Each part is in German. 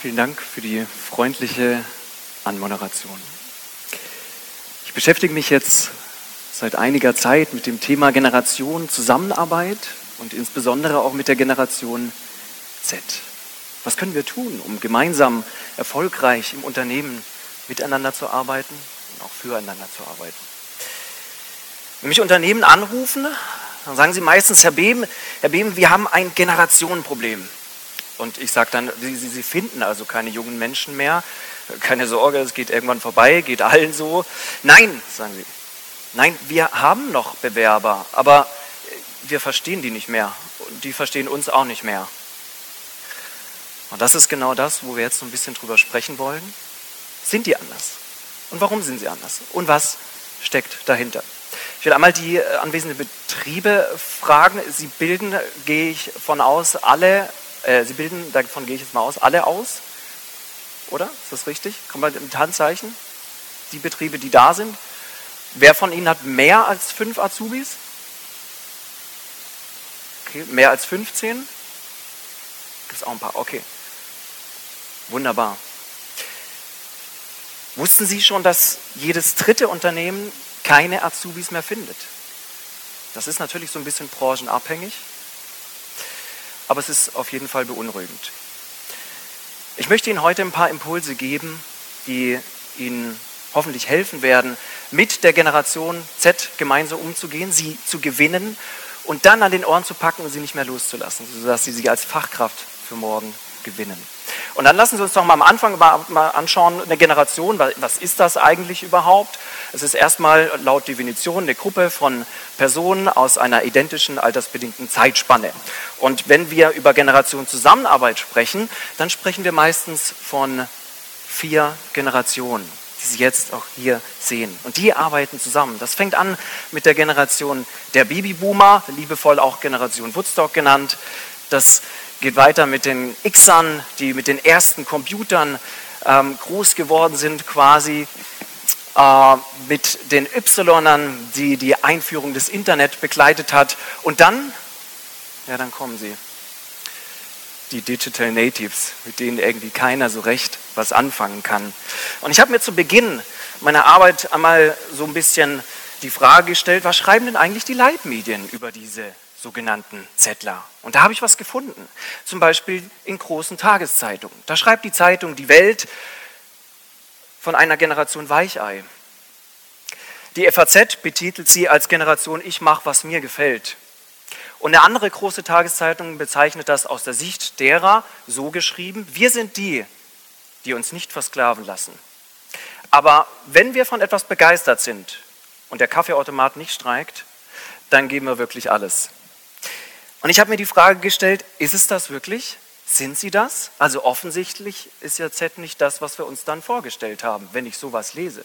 vielen Dank für die freundliche Anmoderation. Ich beschäftige mich jetzt seit einiger Zeit mit dem Thema Generation Zusammenarbeit und insbesondere auch mit der Generation Z. Was können wir tun, um gemeinsam erfolgreich im Unternehmen miteinander zu arbeiten und auch füreinander zu arbeiten? Wenn mich Unternehmen anrufen, dann sagen sie meistens, Herr Behm, Herr Behm wir haben ein Generationenproblem. Und ich sage dann, sie, sie finden also keine jungen Menschen mehr. Keine Sorge, es geht irgendwann vorbei, geht allen so. Nein, sagen sie. Nein, wir haben noch Bewerber, aber wir verstehen die nicht mehr. Und die verstehen uns auch nicht mehr. Und das ist genau das, wo wir jetzt so ein bisschen drüber sprechen wollen. Sind die anders? Und warum sind sie anders? Und was steckt dahinter? Ich will einmal die äh, anwesenden Betriebe fragen. Sie bilden, gehe ich von aus, alle äh, Sie bilden, davon gehe ich jetzt mal aus, alle aus. Oder? Ist das richtig? Kommt man mit Handzeichen? Die Betriebe, die da sind. Wer von Ihnen hat mehr als fünf Azubis? Okay, mehr als 15? Gibt es auch ein paar. Okay. Wunderbar. Wussten Sie schon, dass jedes dritte Unternehmen keine Azubis mehr findet? Das ist natürlich so ein bisschen branchenabhängig aber es ist auf jeden Fall beunruhigend. Ich möchte Ihnen heute ein paar Impulse geben, die Ihnen hoffentlich helfen werden, mit der Generation Z gemeinsam umzugehen, sie zu gewinnen und dann an den Ohren zu packen und sie nicht mehr loszulassen, sodass sie sie als Fachkraft für morgen gewinnen. Und dann lassen Sie uns doch mal am Anfang mal anschauen, eine Generation, was ist das eigentlich überhaupt? Es ist erstmal laut Definition eine Gruppe von Personen aus einer identischen altersbedingten Zeitspanne. Und wenn wir über Generation Zusammenarbeit sprechen, dann sprechen wir meistens von vier Generationen, die Sie jetzt auch hier sehen. Und die arbeiten zusammen. Das fängt an mit der Generation der Babyboomer, liebevoll auch Generation Woodstock genannt. Das geht weiter mit den Xern, die mit den ersten Computern ähm, groß geworden sind quasi, äh, mit den Ynern, die die Einführung des Internet begleitet hat. Und dann, ja, dann kommen sie. Die Digital Natives, mit denen irgendwie keiner so recht was anfangen kann. Und ich habe mir zu Beginn meiner Arbeit einmal so ein bisschen die Frage gestellt, was schreiben denn eigentlich die Leitmedien über diese sogenannten Zettler. Und da habe ich was gefunden, zum Beispiel in großen Tageszeitungen. Da schreibt die Zeitung Die Welt von einer Generation Weichei. Die FAZ betitelt sie als Generation Ich mache, was mir gefällt. Und eine andere große Tageszeitung bezeichnet das aus der Sicht derer so geschrieben, wir sind die, die uns nicht versklaven lassen. Aber wenn wir von etwas begeistert sind und der Kaffeeautomat nicht streikt, dann geben wir wirklich alles. Und ich habe mir die Frage gestellt, ist es das wirklich? Sind sie das? Also offensichtlich ist ja Z nicht das, was wir uns dann vorgestellt haben, wenn ich sowas lese.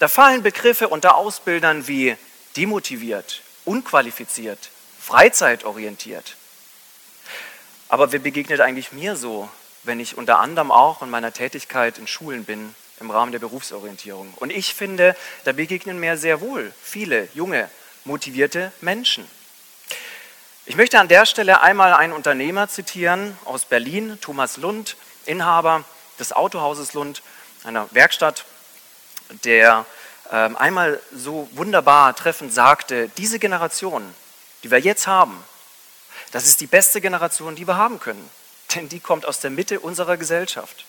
Da fallen Begriffe unter Ausbildern wie demotiviert, unqualifiziert, freizeitorientiert. Aber wer begegnet eigentlich mir so, wenn ich unter anderem auch in meiner Tätigkeit in Schulen bin, im Rahmen der Berufsorientierung? Und ich finde, da begegnen mir sehr wohl viele junge, motivierte Menschen. Ich möchte an der Stelle einmal einen Unternehmer zitieren aus Berlin, Thomas Lund, Inhaber des Autohauses Lund, einer Werkstatt, der ähm, einmal so wunderbar treffend sagte, diese Generation, die wir jetzt haben, das ist die beste Generation, die wir haben können, denn die kommt aus der Mitte unserer Gesellschaft.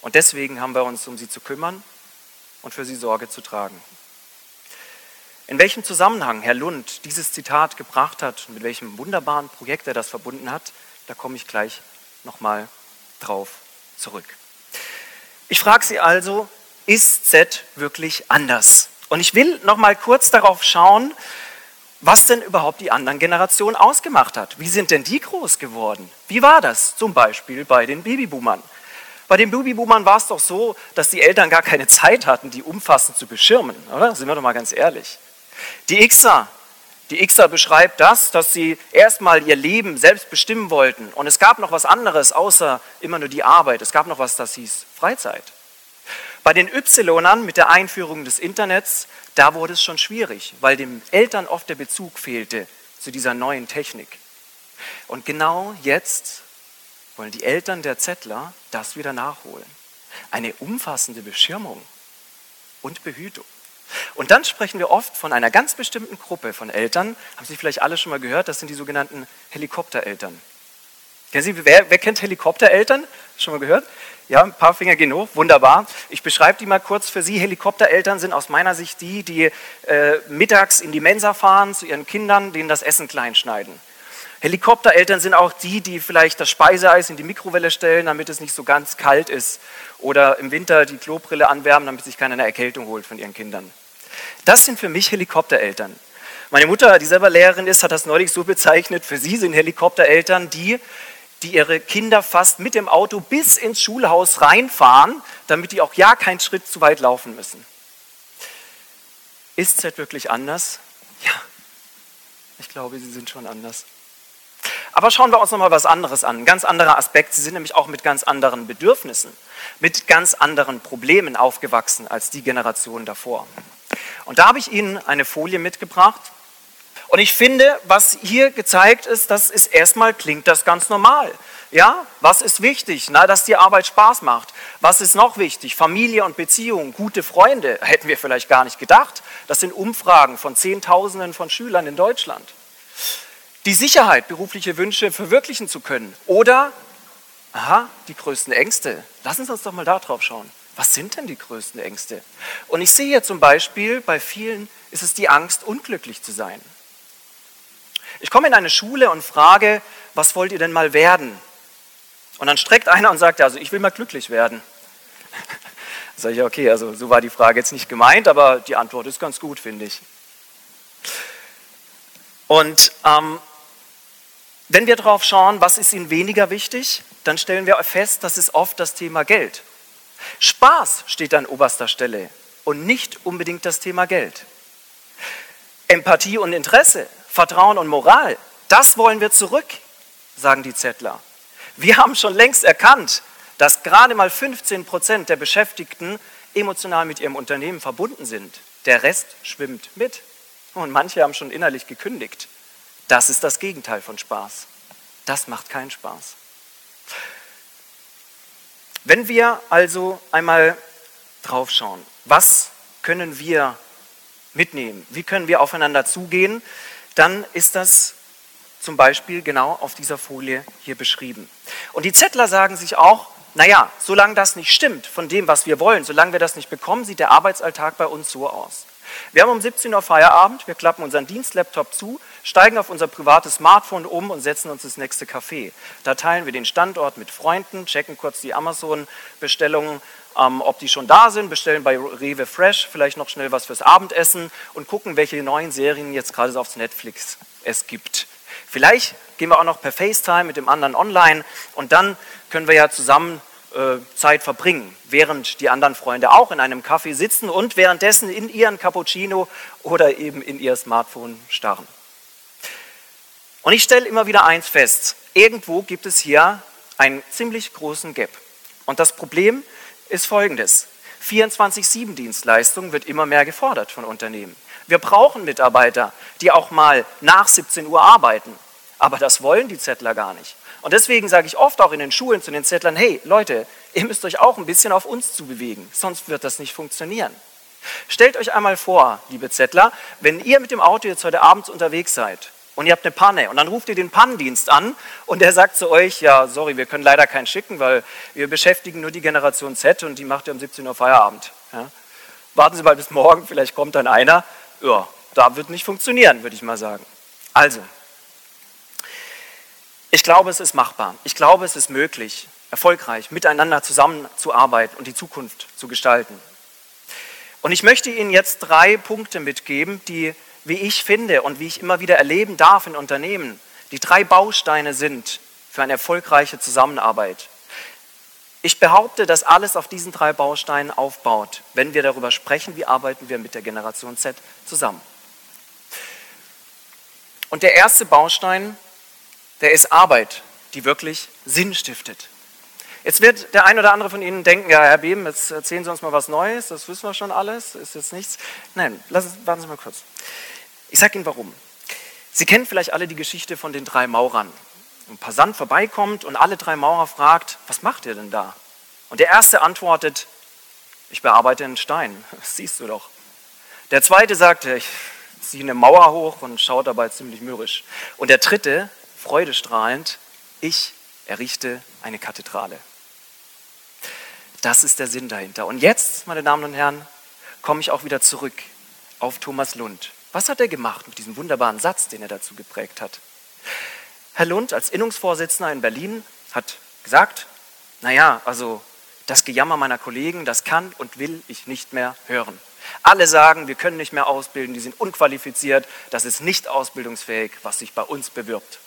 Und deswegen haben wir uns um sie zu kümmern und für sie Sorge zu tragen. In welchem Zusammenhang Herr Lund dieses Zitat gebracht hat und mit welchem wunderbaren Projekt er das verbunden hat, da komme ich gleich nochmal drauf zurück. Ich frage Sie also, ist Z wirklich anders? Und ich will nochmal kurz darauf schauen, was denn überhaupt die anderen Generationen ausgemacht hat. Wie sind denn die groß geworden? Wie war das zum Beispiel bei den Babyboomern? Bei den Babyboomern war es doch so, dass die Eltern gar keine Zeit hatten, die umfassend zu beschirmen, oder? Sind wir doch mal ganz ehrlich. Die Xer, die Xer beschreibt das, dass sie erstmal ihr Leben selbst bestimmen wollten. Und es gab noch was anderes außer immer nur die Arbeit. Es gab noch was, das hieß Freizeit. Bei den Ynern mit der Einführung des Internets, da wurde es schon schwierig, weil den Eltern oft der Bezug fehlte zu dieser neuen Technik. Und genau jetzt wollen die Eltern der Zettler das wieder nachholen. Eine umfassende Beschirmung und Behütung. Und dann sprechen wir oft von einer ganz bestimmten Gruppe von Eltern. Haben Sie vielleicht alle schon mal gehört? Das sind die sogenannten Helikoptereltern. Kennen Sie, wer, wer kennt Helikoptereltern? Schon mal gehört? Ja, ein paar Finger gehen hoch. Wunderbar. Ich beschreibe die mal kurz für Sie. Helikoptereltern sind aus meiner Sicht die, die äh, mittags in die Mensa fahren zu ihren Kindern, denen das Essen klein schneiden. Helikoptereltern sind auch die, die vielleicht das Speiseeis in die Mikrowelle stellen, damit es nicht so ganz kalt ist. Oder im Winter die Klobrille anwärmen, damit sich keiner eine Erkältung holt von ihren Kindern. Das sind für mich Helikoptereltern. Meine Mutter, die selber Lehrerin ist, hat das neulich so bezeichnet. Für sie sind Helikoptereltern die, die ihre Kinder fast mit dem Auto bis ins Schulhaus reinfahren, damit die auch ja keinen Schritt zu weit laufen müssen. Ist Z wirklich anders? Ja, ich glaube, sie sind schon anders. Aber schauen wir uns nochmal was anderes an, ein ganz anderer Aspekt. Sie sind nämlich auch mit ganz anderen Bedürfnissen, mit ganz anderen Problemen aufgewachsen als die Generation davor. Und da habe ich Ihnen eine Folie mitgebracht. Und ich finde, was hier gezeigt ist, das ist erstmal klingt das ganz normal. Ja, was ist wichtig? Na, dass die Arbeit Spaß macht. Was ist noch wichtig? Familie und Beziehung, gute Freunde. Hätten wir vielleicht gar nicht gedacht. Das sind Umfragen von Zehntausenden von Schülern in Deutschland. Die Sicherheit, berufliche Wünsche verwirklichen zu können. Oder, aha, die größten Ängste. Lassen Sie uns doch mal da drauf schauen. Was sind denn die größten Ängste? Und ich sehe hier zum Beispiel, bei vielen ist es die Angst, unglücklich zu sein. Ich komme in eine Schule und frage, was wollt ihr denn mal werden? Und dann streckt einer und sagt, also ich will mal glücklich werden. Da sage ich, okay, also so war die Frage jetzt nicht gemeint, aber die Antwort ist ganz gut, finde ich. Und ähm, wenn wir darauf schauen, was ist ihnen weniger wichtig, dann stellen wir fest, das ist oft das Thema Geld. Spaß steht an oberster Stelle und nicht unbedingt das Thema Geld. Empathie und Interesse, Vertrauen und Moral, das wollen wir zurück, sagen die Zettler. Wir haben schon längst erkannt, dass gerade mal 15 Prozent der Beschäftigten emotional mit ihrem Unternehmen verbunden sind. Der Rest schwimmt mit. Und manche haben schon innerlich gekündigt. Das ist das Gegenteil von Spaß. Das macht keinen Spaß. Wenn wir also einmal drauf schauen, was können wir mitnehmen, wie können wir aufeinander zugehen, dann ist das zum Beispiel genau auf dieser Folie hier beschrieben. Und die Zettler sagen sich auch, naja, solange das nicht stimmt von dem, was wir wollen, solange wir das nicht bekommen, sieht der Arbeitsalltag bei uns so aus. Wir haben um 17 Uhr Feierabend, wir klappen unseren Dienstlaptop zu, steigen auf unser privates Smartphone um und setzen uns ins nächste Café. Da teilen wir den Standort mit Freunden, checken kurz die Amazon-Bestellungen, ähm, ob die schon da sind, bestellen bei Rewe Fresh vielleicht noch schnell was fürs Abendessen und gucken, welche neuen Serien jetzt gerade auf Netflix es gibt. Vielleicht gehen wir auch noch per FaceTime mit dem anderen online und dann können wir ja zusammen äh, Zeit verbringen, während die anderen Freunde auch in einem Café sitzen und währenddessen in ihren Cappuccino oder eben in ihr Smartphone starren. Und ich stelle immer wieder eins fest, irgendwo gibt es hier einen ziemlich großen Gap. Und das Problem ist folgendes. 24-7-Dienstleistung wird immer mehr gefordert von Unternehmen. Wir brauchen Mitarbeiter, die auch mal nach 17 Uhr arbeiten. Aber das wollen die Zettler gar nicht. Und deswegen sage ich oft auch in den Schulen zu den Zettlern, hey Leute, ihr müsst euch auch ein bisschen auf uns zu bewegen, sonst wird das nicht funktionieren. Stellt euch einmal vor, liebe Zettler, wenn ihr mit dem Auto jetzt heute Abend unterwegs seid und ihr habt eine Panne und dann ruft ihr den Pannendienst an und der sagt zu euch, ja, sorry, wir können leider keinen schicken, weil wir beschäftigen nur die Generation Z und die macht ja um 17 Uhr Feierabend. Ja. Warten Sie mal bis morgen, vielleicht kommt dann einer. Ja, da wird nicht funktionieren, würde ich mal sagen. Also, ich glaube, es ist machbar. Ich glaube, es ist möglich, erfolgreich miteinander zusammenzuarbeiten und die Zukunft zu gestalten. Und ich möchte Ihnen jetzt drei Punkte mitgeben, die, wie ich finde und wie ich immer wieder erleben darf in Unternehmen, die drei Bausteine sind für eine erfolgreiche Zusammenarbeit. Ich behaupte, dass alles auf diesen drei Bausteinen aufbaut, wenn wir darüber sprechen, wie arbeiten wir mit der Generation Z zusammen. Und der erste Baustein der ist Arbeit, die wirklich Sinn stiftet. Jetzt wird der ein oder andere von Ihnen denken, ja, Herr Beben, jetzt erzählen Sie uns mal was Neues, das wissen wir schon alles, ist jetzt nichts. Nein, lassen, warten Sie mal kurz. Ich sage Ihnen warum. Sie kennen vielleicht alle die Geschichte von den drei Maurern. ein Passant vorbeikommt und alle drei Maurer fragt, was macht ihr denn da? Und der erste antwortet, ich bearbeite einen Stein, das siehst du doch. Der zweite sagt, ich ziehe eine Mauer hoch und schaut dabei ziemlich mürrisch. Und der dritte, freudestrahlend, ich errichte eine Kathedrale. Das ist der Sinn dahinter. Und jetzt, meine Damen und Herren, komme ich auch wieder zurück auf Thomas Lund. Was hat er gemacht mit diesem wunderbaren Satz, den er dazu geprägt hat? Herr Lund als Innungsvorsitzender in Berlin hat gesagt, naja, also das Gejammer meiner Kollegen, das kann und will ich nicht mehr hören. Alle sagen, wir können nicht mehr ausbilden, die sind unqualifiziert, das ist nicht ausbildungsfähig, was sich bei uns bewirbt.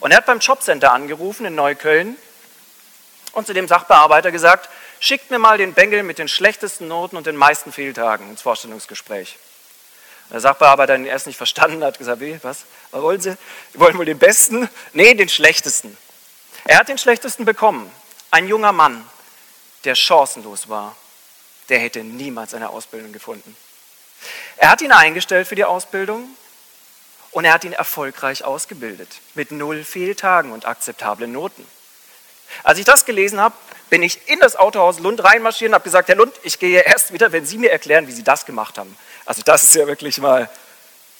Und er hat beim Jobcenter angerufen in Neukölln und zu dem Sachbearbeiter gesagt, schickt mir mal den Bengel mit den schlechtesten Noten und den meisten Fehltagen ins Vorstellungsgespräch. Der Sachbearbeiter hat ihn erst nicht verstanden, hat gesagt, wie, was, was wollen Sie? Sie wollen wohl den besten? Nee, den schlechtesten. Er hat den schlechtesten bekommen. Ein junger Mann, der chancenlos war, der hätte niemals eine Ausbildung gefunden. Er hat ihn eingestellt für die Ausbildung und er hat ihn erfolgreich ausgebildet, mit null Fehltagen und akzeptablen Noten. Als ich das gelesen habe, bin ich in das Autohaus Lund reinmarschiert und habe gesagt, Herr Lund, ich gehe erst wieder, wenn Sie mir erklären, wie Sie das gemacht haben. Also das ist ja wirklich mal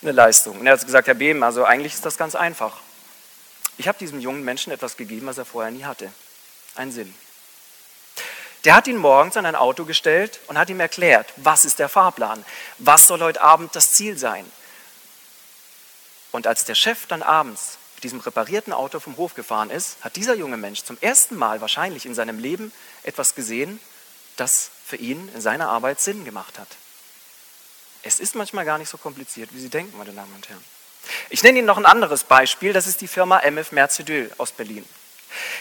eine Leistung. Und er hat gesagt, Herr Behm, also eigentlich ist das ganz einfach. Ich habe diesem jungen Menschen etwas gegeben, was er vorher nie hatte. Einen Sinn. Der hat ihn morgens an ein Auto gestellt und hat ihm erklärt, was ist der Fahrplan, was soll heute Abend das Ziel sein. Und als der Chef dann abends mit diesem reparierten Auto vom Hof gefahren ist, hat dieser junge Mensch zum ersten Mal wahrscheinlich in seinem Leben etwas gesehen, das für ihn in seiner Arbeit Sinn gemacht hat. Es ist manchmal gar nicht so kompliziert, wie Sie denken, meine Damen und Herren. Ich nenne Ihnen noch ein anderes Beispiel, das ist die Firma MF Mercedyl aus Berlin.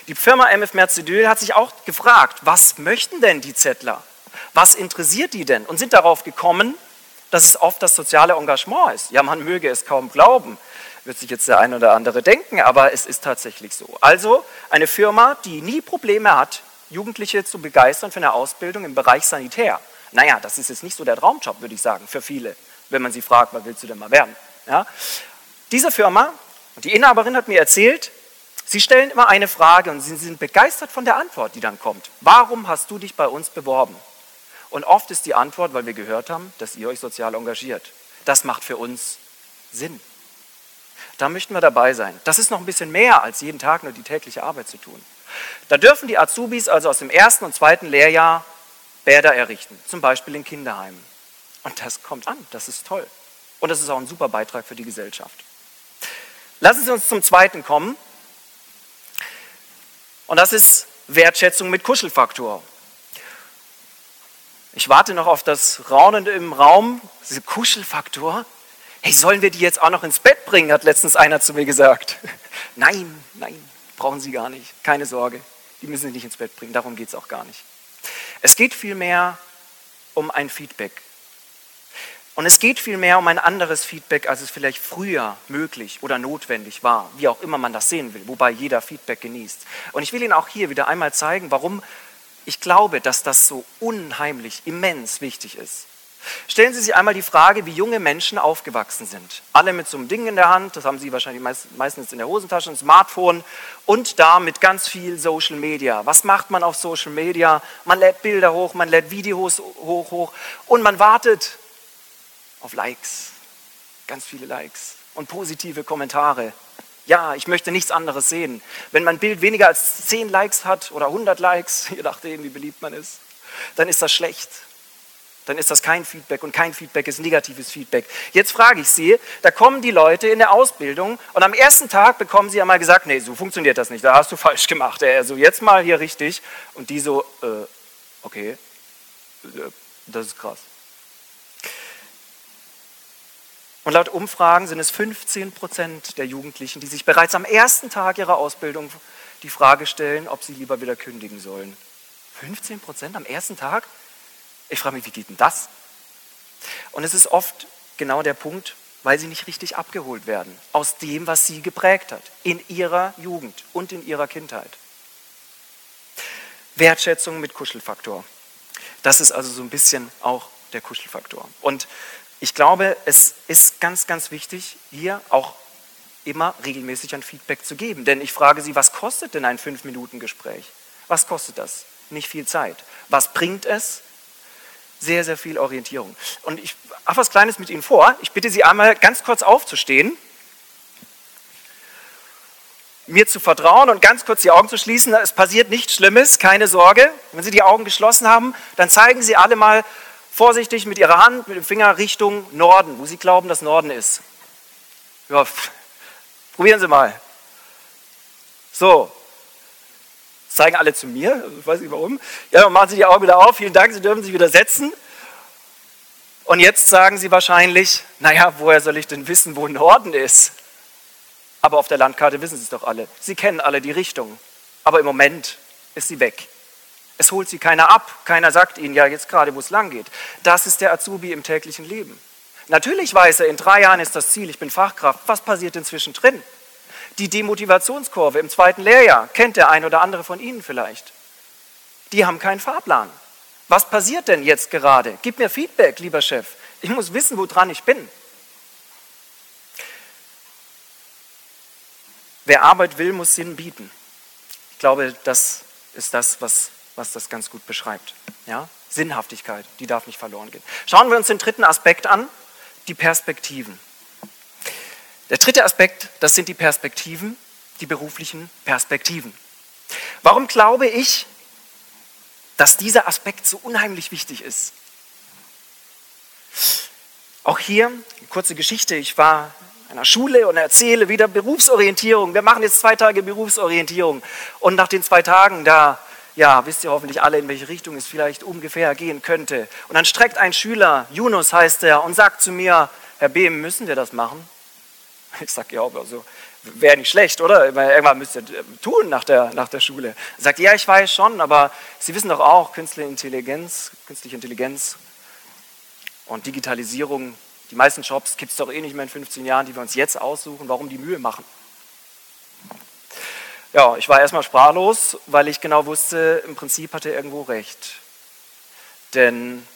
Die Firma MF Mercedyl hat sich auch gefragt, was möchten denn die Zettler? Was interessiert die denn? Und sind darauf gekommen, dass es oft das soziale Engagement ist. Ja, man möge es kaum glauben, wird sich jetzt der ein oder andere denken, aber es ist tatsächlich so. Also eine Firma, die nie Probleme hat, Jugendliche zu begeistern für eine Ausbildung im Bereich Sanitär. Naja, das ist jetzt nicht so der Traumjob, würde ich sagen, für viele, wenn man sie fragt, was willst du denn mal werden? Ja? Diese Firma, die Inhaberin hat mir erzählt, sie stellen immer eine Frage und sie sind begeistert von der Antwort, die dann kommt. Warum hast du dich bei uns beworben? Und oft ist die Antwort, weil wir gehört haben, dass ihr euch sozial engagiert. Das macht für uns Sinn. Da möchten wir dabei sein. Das ist noch ein bisschen mehr als jeden Tag nur die tägliche Arbeit zu tun. Da dürfen die Azubis also aus dem ersten und zweiten Lehrjahr Bäder errichten, zum Beispiel in Kinderheimen. Und das kommt an, das ist toll. Und das ist auch ein super Beitrag für die Gesellschaft. Lassen Sie uns zum zweiten kommen. Und das ist Wertschätzung mit Kuschelfaktor. Ich warte noch auf das Raunende im Raum, diese Kuschelfaktor. Hey, sollen wir die jetzt auch noch ins Bett bringen, hat letztens einer zu mir gesagt. Nein, nein, brauchen Sie gar nicht. Keine Sorge, die müssen Sie nicht ins Bett bringen, darum geht es auch gar nicht. Es geht vielmehr um ein Feedback. Und es geht vielmehr um ein anderes Feedback, als es vielleicht früher möglich oder notwendig war, wie auch immer man das sehen will, wobei jeder Feedback genießt. Und ich will Ihnen auch hier wieder einmal zeigen, warum ich glaube, dass das so unheimlich, immens wichtig ist. Stellen Sie sich einmal die Frage, wie junge Menschen aufgewachsen sind. Alle mit so einem Ding in der Hand, das haben Sie wahrscheinlich meistens in der Hosentasche, ein Smartphone und da mit ganz viel Social Media. Was macht man auf Social Media? Man lädt Bilder hoch, man lädt Videos hoch, hoch und man wartet auf Likes, ganz viele Likes und positive Kommentare. Ja, ich möchte nichts anderes sehen. Wenn mein Bild weniger als 10 Likes hat oder 100 Likes, je nachdem, wie beliebt man ist, dann ist das schlecht. Dann ist das kein Feedback und kein Feedback ist negatives Feedback. Jetzt frage ich Sie, da kommen die Leute in der Ausbildung und am ersten Tag bekommen Sie einmal gesagt, nee, so funktioniert das nicht, da hast du falsch gemacht. Also jetzt mal hier richtig. Und die so, äh, okay, äh, das ist krass. Und laut Umfragen sind es 15 Prozent der Jugendlichen, die sich bereits am ersten Tag ihrer Ausbildung die Frage stellen, ob sie lieber wieder kündigen sollen. 15 Prozent am ersten Tag? Ich frage mich, wie geht denn das? Und es ist oft genau der Punkt, weil sie nicht richtig abgeholt werden aus dem, was sie geprägt hat, in ihrer Jugend und in ihrer Kindheit. Wertschätzung mit Kuschelfaktor. Das ist also so ein bisschen auch der Kuschelfaktor. Und ich glaube, es ist ganz, ganz wichtig, hier auch immer regelmäßig ein Feedback zu geben. Denn ich frage Sie, was kostet denn ein 5-Minuten-Gespräch? Was kostet das? Nicht viel Zeit. Was bringt es? Sehr, sehr viel Orientierung. Und ich habe was Kleines mit Ihnen vor. Ich bitte Sie einmal ganz kurz aufzustehen, mir zu vertrauen und ganz kurz die Augen zu schließen. Es passiert nichts Schlimmes, keine Sorge. Wenn Sie die Augen geschlossen haben, dann zeigen Sie alle mal vorsichtig mit Ihrer Hand, mit dem Finger Richtung Norden, wo Sie glauben, dass Norden ist. Ja, probieren Sie mal. So, zeigen alle zu mir, ich weiß nicht warum. Ja, machen Sie die Augen wieder auf, vielen Dank, Sie dürfen sich wieder setzen. Und jetzt sagen Sie wahrscheinlich, naja, woher soll ich denn wissen, wo Norden ist? Aber auf der Landkarte wissen Sie es doch alle. Sie kennen alle die Richtung. Aber im Moment ist sie weg. Es holt sie keiner ab. Keiner sagt Ihnen ja jetzt gerade, wo es lang geht. Das ist der Azubi im täglichen Leben. Natürlich weiß er, in drei Jahren ist das Ziel, ich bin Fachkraft. Was passiert inzwischen drin? Die Demotivationskurve im zweiten Lehrjahr kennt der ein oder andere von Ihnen vielleicht. Die haben keinen Fahrplan. Was passiert denn jetzt gerade? Gib mir Feedback, lieber Chef. Ich muss wissen, woran ich bin. Wer Arbeit will, muss Sinn bieten. Ich glaube, das ist das, was, was das ganz gut beschreibt. Ja? Sinnhaftigkeit, die darf nicht verloren gehen. Schauen wir uns den dritten Aspekt an, die Perspektiven. Der dritte Aspekt, das sind die Perspektiven, die beruflichen Perspektiven. Warum glaube ich, dass dieser Aspekt so unheimlich wichtig ist? Auch hier eine kurze Geschichte. Ich war in einer Schule und erzähle wieder Berufsorientierung. Wir machen jetzt zwei Tage Berufsorientierung. Und nach den zwei Tagen, da ja, wisst ihr hoffentlich alle, in welche Richtung es vielleicht ungefähr gehen könnte. Und dann streckt ein Schüler, Yunus heißt er, und sagt zu mir, Herr Behm, müssen wir das machen? Ich sage, ja, aber so wäre nicht schlecht, oder? Irgendwann müsst ihr äh, tun nach der, nach der Schule. Er sagt, ja, ich weiß schon, aber Sie wissen doch auch, künstliche Intelligenz, künstliche Intelligenz und Digitalisierung, die meisten Jobs gibt es doch eh nicht mehr in 15 Jahren, die wir uns jetzt aussuchen, warum die Mühe machen? Ja, ich war erstmal sprachlos, weil ich genau wusste, im Prinzip hat er irgendwo recht. Denn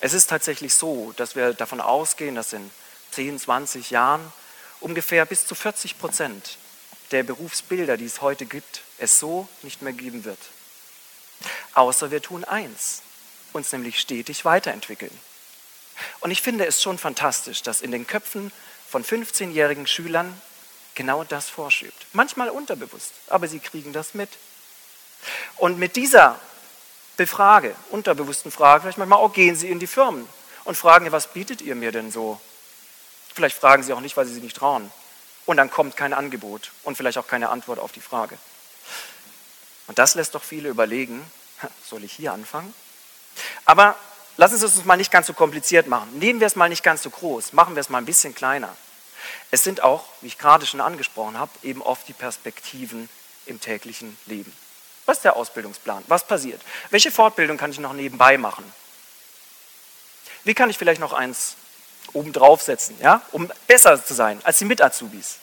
es ist tatsächlich so, dass wir davon ausgehen, dass in 10, 20 Jahren ungefähr bis zu 40 Prozent der Berufsbilder, die es heute gibt, es so nicht mehr geben wird. Außer wir tun eins, uns nämlich stetig weiterentwickeln. Und ich finde es schon fantastisch, dass in den Köpfen von 15-jährigen Schülern genau das vorschiebt. Manchmal unterbewusst, aber sie kriegen das mit. Und mit dieser Befrage, unterbewussten Frage, vielleicht manchmal auch gehen sie in die Firmen und fragen, was bietet ihr mir denn so? Vielleicht fragen sie auch nicht, weil sie sich nicht trauen. Und dann kommt kein Angebot und vielleicht auch keine Antwort auf die Frage. Und das lässt doch viele überlegen, soll ich hier anfangen? Aber lassen Sie es uns mal nicht ganz so kompliziert machen. Nehmen wir es mal nicht ganz so groß, machen wir es mal ein bisschen kleiner. Es sind auch, wie ich gerade schon angesprochen habe, eben oft die Perspektiven im täglichen Leben. Was ist der Ausbildungsplan? Was passiert? Welche Fortbildung kann ich noch nebenbei machen? Wie kann ich vielleicht noch eins obendrauf setzen, ja, um besser zu sein als die Mit-Azubis?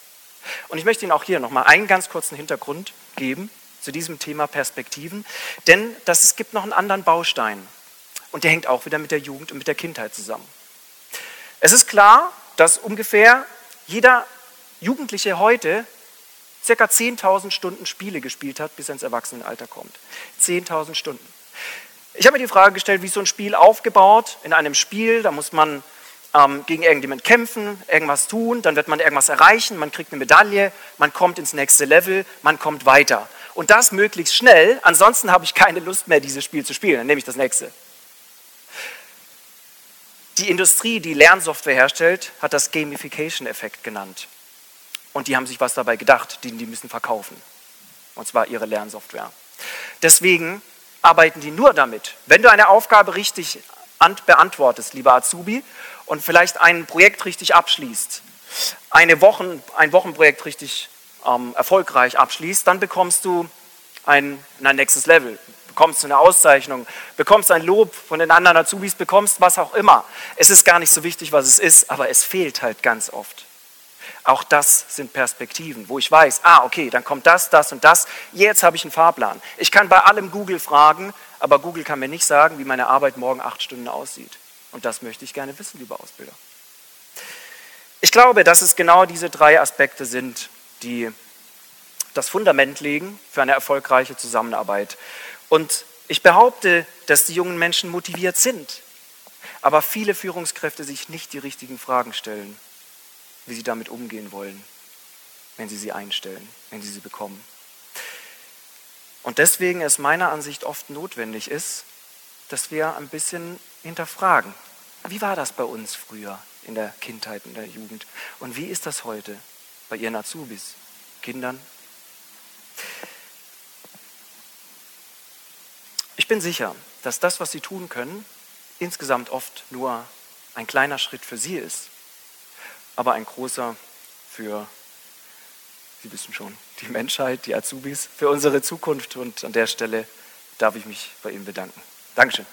Und ich möchte Ihnen auch hier nochmal einen ganz kurzen Hintergrund geben zu diesem Thema Perspektiven, denn das, es gibt noch einen anderen Baustein und der hängt auch wieder mit der Jugend und mit der Kindheit zusammen. Es ist klar, dass ungefähr jeder Jugendliche heute circa 10.000 Stunden Spiele gespielt hat, bis er ins Erwachsenenalter kommt. 10.000 Stunden. Ich habe mir die Frage gestellt, wie ist so ein Spiel aufgebaut? In einem Spiel, da muss man ähm, gegen irgendjemanden kämpfen, irgendwas tun, dann wird man irgendwas erreichen, man kriegt eine Medaille, man kommt ins nächste Level, man kommt weiter. Und das möglichst schnell, ansonsten habe ich keine Lust mehr, dieses Spiel zu spielen, dann nehme ich das nächste. Die Industrie, die Lernsoftware herstellt, hat das Gamification-Effekt genannt. Und die haben sich was dabei gedacht, die, die müssen verkaufen. Und zwar ihre Lernsoftware. Deswegen arbeiten die nur damit. Wenn du eine Aufgabe richtig beantwortest, lieber Azubi, und vielleicht ein Projekt richtig abschließt, eine Wochen, ein Wochenprojekt richtig ähm, erfolgreich abschließt, dann bekommst du ein, ein nächstes Level bekommst du eine Auszeichnung, bekommst ein Lob von den anderen Azubis, bekommst was auch immer. Es ist gar nicht so wichtig, was es ist, aber es fehlt halt ganz oft. Auch das sind Perspektiven, wo ich weiß, ah, okay, dann kommt das, das und das. Jetzt habe ich einen Fahrplan. Ich kann bei allem Google fragen, aber Google kann mir nicht sagen, wie meine Arbeit morgen acht Stunden aussieht. Und das möchte ich gerne wissen, lieber Ausbilder. Ich glaube, dass es genau diese drei Aspekte sind, die das Fundament legen für eine erfolgreiche Zusammenarbeit. Und ich behaupte, dass die jungen Menschen motiviert sind, aber viele Führungskräfte sich nicht die richtigen Fragen stellen, wie sie damit umgehen wollen, wenn sie sie einstellen, wenn sie sie bekommen. Und deswegen es meiner Ansicht oft notwendig ist, dass wir ein bisschen hinterfragen. Wie war das bei uns früher in der Kindheit, in der Jugend? Und wie ist das heute bei Ihren Azubis, Kindern? Ich bin sicher, dass das, was Sie tun können, insgesamt oft nur ein kleiner Schritt für Sie ist, aber ein großer für, Sie wissen schon, die Menschheit, die Azubis, für unsere Zukunft. Und an der Stelle darf ich mich bei Ihnen bedanken. Dankeschön.